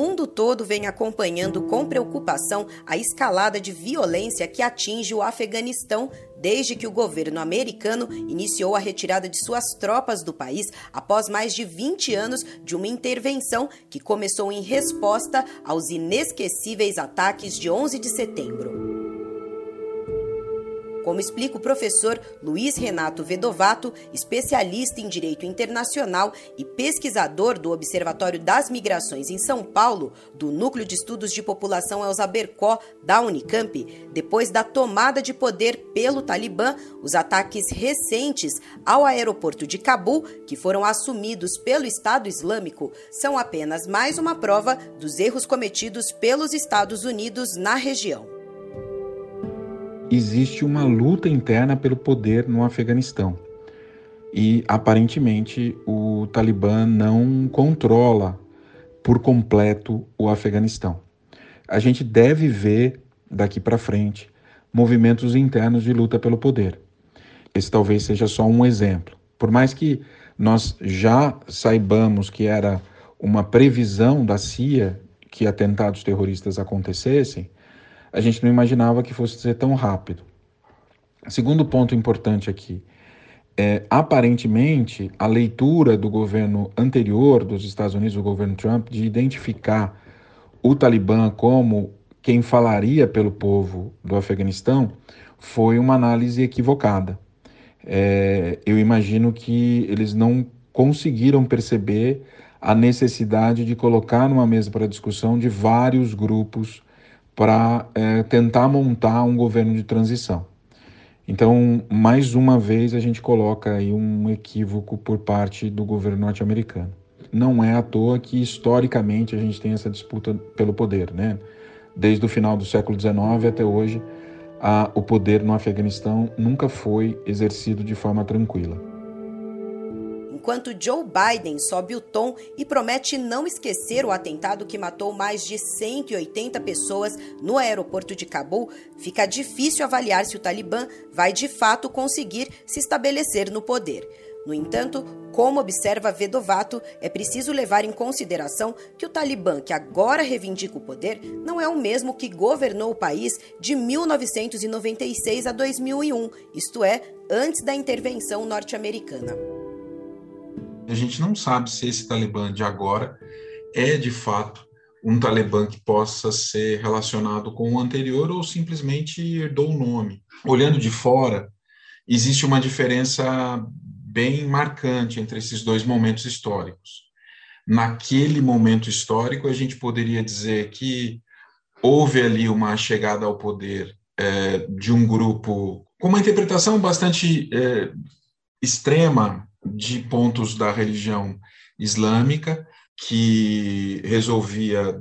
Mundo todo vem acompanhando com preocupação a escalada de violência que atinge o Afeganistão desde que o governo americano iniciou a retirada de suas tropas do país após mais de 20 anos de uma intervenção que começou em resposta aos inesquecíveis ataques de 11 de setembro. Como explica o professor Luiz Renato Vedovato, especialista em direito internacional e pesquisador do Observatório das Migrações em São Paulo, do Núcleo de Estudos de População Elza Bercó, da Unicamp, depois da tomada de poder pelo Talibã, os ataques recentes ao aeroporto de Cabul, que foram assumidos pelo Estado Islâmico, são apenas mais uma prova dos erros cometidos pelos Estados Unidos na região existe uma luta interna pelo poder no Afeganistão. E aparentemente o Talibã não controla por completo o Afeganistão. A gente deve ver daqui para frente movimentos internos de luta pelo poder. Esse talvez seja só um exemplo. Por mais que nós já saibamos que era uma previsão da CIA que atentados terroristas acontecessem, a gente não imaginava que fosse ser tão rápido. Segundo ponto importante aqui, é, aparentemente a leitura do governo anterior dos Estados Unidos, o governo Trump, de identificar o Talibã como quem falaria pelo povo do Afeganistão, foi uma análise equivocada. É, eu imagino que eles não conseguiram perceber a necessidade de colocar numa mesa para discussão de vários grupos para é, tentar montar um governo de transição. Então, mais uma vez, a gente coloca aí um equívoco por parte do governo norte-americano. Não é à toa que, historicamente, a gente tem essa disputa pelo poder, né? Desde o final do século XIX até hoje, a, o poder no Afeganistão nunca foi exercido de forma tranquila enquanto Joe Biden sobe o tom e promete não esquecer o atentado que matou mais de 180 pessoas no aeroporto de Cabul, fica difícil avaliar se o Talibã vai de fato conseguir se estabelecer no poder. No entanto, como observa Vedovato, é preciso levar em consideração que o Talibã, que agora reivindica o poder, não é o mesmo que governou o país de 1996 a 2001, isto é, antes da intervenção norte-americana. A gente não sabe se esse Talibã de agora é de fato um Talibã que possa ser relacionado com o anterior ou simplesmente herdou o nome. Olhando de fora, existe uma diferença bem marcante entre esses dois momentos históricos. Naquele momento histórico, a gente poderia dizer que houve ali uma chegada ao poder é, de um grupo com uma interpretação bastante é, extrema de pontos da religião islâmica que resolvia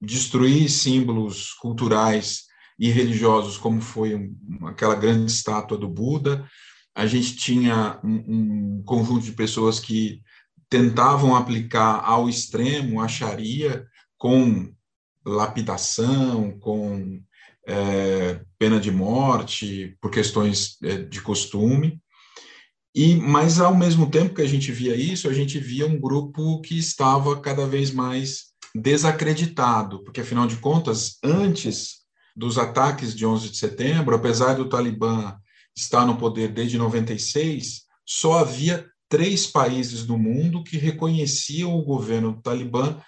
destruir símbolos culturais e religiosos, como foi aquela grande estátua do Buda. A gente tinha um, um, conjunto de pessoas que tentavam aplicar ao extremo a Sharia com lapidação, com é, pena de morte, por questões é, de costume. E, mas ao mesmo tempo que a gente via isso, a gente via um grupo que estava cada vez mais desacreditado, porque afinal de contas, antes dos ataques de 11 de setembro, apesar do Talibã estar no poder desde 96, só havia três países do mundo que reconheciam o governo do Talibã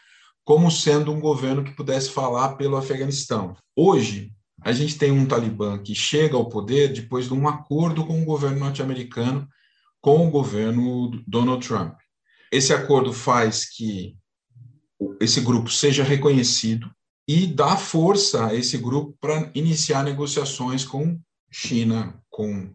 como sendo um governo que pudesse falar pelo Afeganistão. Hoje, a gente tem um Talibã que chega ao poder depois de um acordo com o governo norte-americano com o governo Donald Trump. Esse acordo faz que esse grupo seja reconhecido e dá força a esse grupo para iniciar negociações com China, com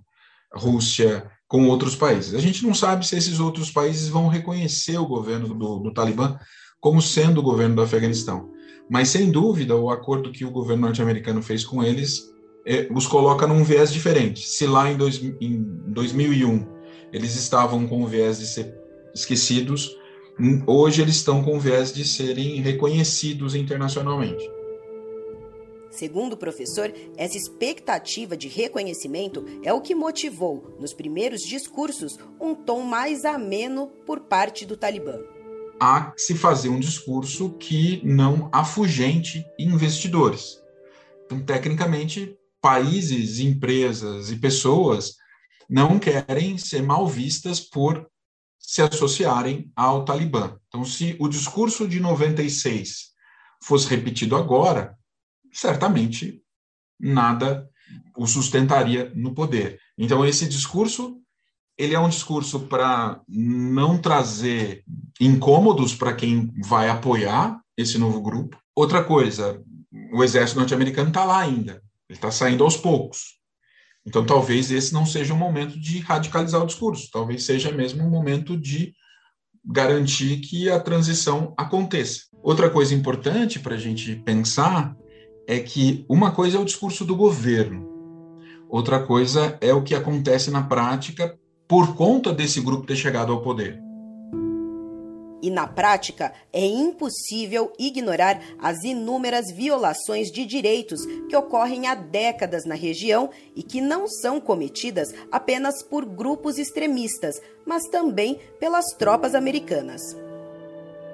Rússia, com outros países. A gente não sabe se esses outros países vão reconhecer o governo do, do Talibã como sendo o governo do Afeganistão. Mas, sem dúvida, o acordo que o governo norte-americano fez com eles é, os coloca num viés diferente. Se lá em, dois, em 2001 eles estavam com o viés de ser esquecidos, hoje eles estão com o viés de serem reconhecidos internacionalmente. Segundo o professor, essa expectativa de reconhecimento é o que motivou, nos primeiros discursos, um tom mais ameno por parte do Talibã. Há que se fazer um discurso que não afugente investidores. Então, tecnicamente, países, empresas e pessoas não querem ser mal vistas por se associarem ao Talibã. Então, se o discurso de 96 fosse repetido agora, certamente nada o sustentaria no poder. Então, esse discurso ele é um discurso para não trazer incômodos para quem vai apoiar esse novo grupo. Outra coisa, o exército norte-americano está lá ainda, ele está saindo aos poucos. Então, talvez esse não seja o momento de radicalizar o discurso, talvez seja mesmo o momento de garantir que a transição aconteça. Outra coisa importante para a gente pensar é que uma coisa é o discurso do governo, outra coisa é o que acontece na prática por conta desse grupo ter chegado ao poder. E na prática, é impossível ignorar as inúmeras violações de direitos que ocorrem há décadas na região e que não são cometidas apenas por grupos extremistas, mas também pelas tropas americanas.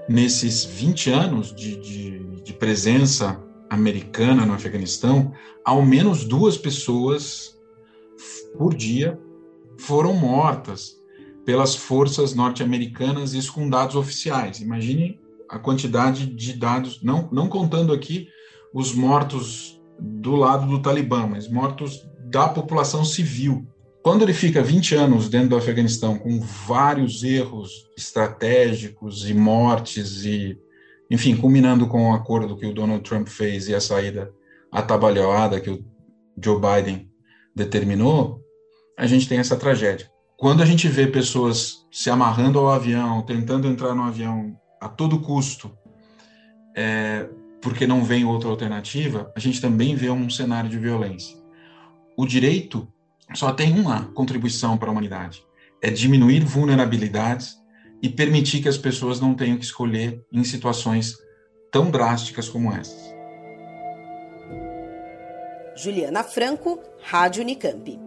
Nesses 20 anos de, de, de presença americana no Afeganistão, ao menos duas pessoas por dia foram mortas pelas forças norte-americanas, isso com dados oficiais. Imagine a quantidade de dados, não, não contando aqui os mortos do lado do Talibã, mas mortos da população civil. Quando ele fica 20 anos dentro do Afeganistão com vários erros estratégicos e mortes e, enfim, culminando com o acordo que o Donald Trump fez e a saída atabalhoada que o Joe Biden determinou, a gente tem essa tragédia quando a gente vê pessoas se amarrando ao avião, tentando entrar no avião a todo custo, é, porque não vem outra alternativa, a gente também vê um cenário de violência. O direito só tem uma contribuição para a humanidade: é diminuir vulnerabilidades e permitir que as pessoas não tenham que escolher em situações tão drásticas como essas. Juliana Franco, Rádio Unicamp.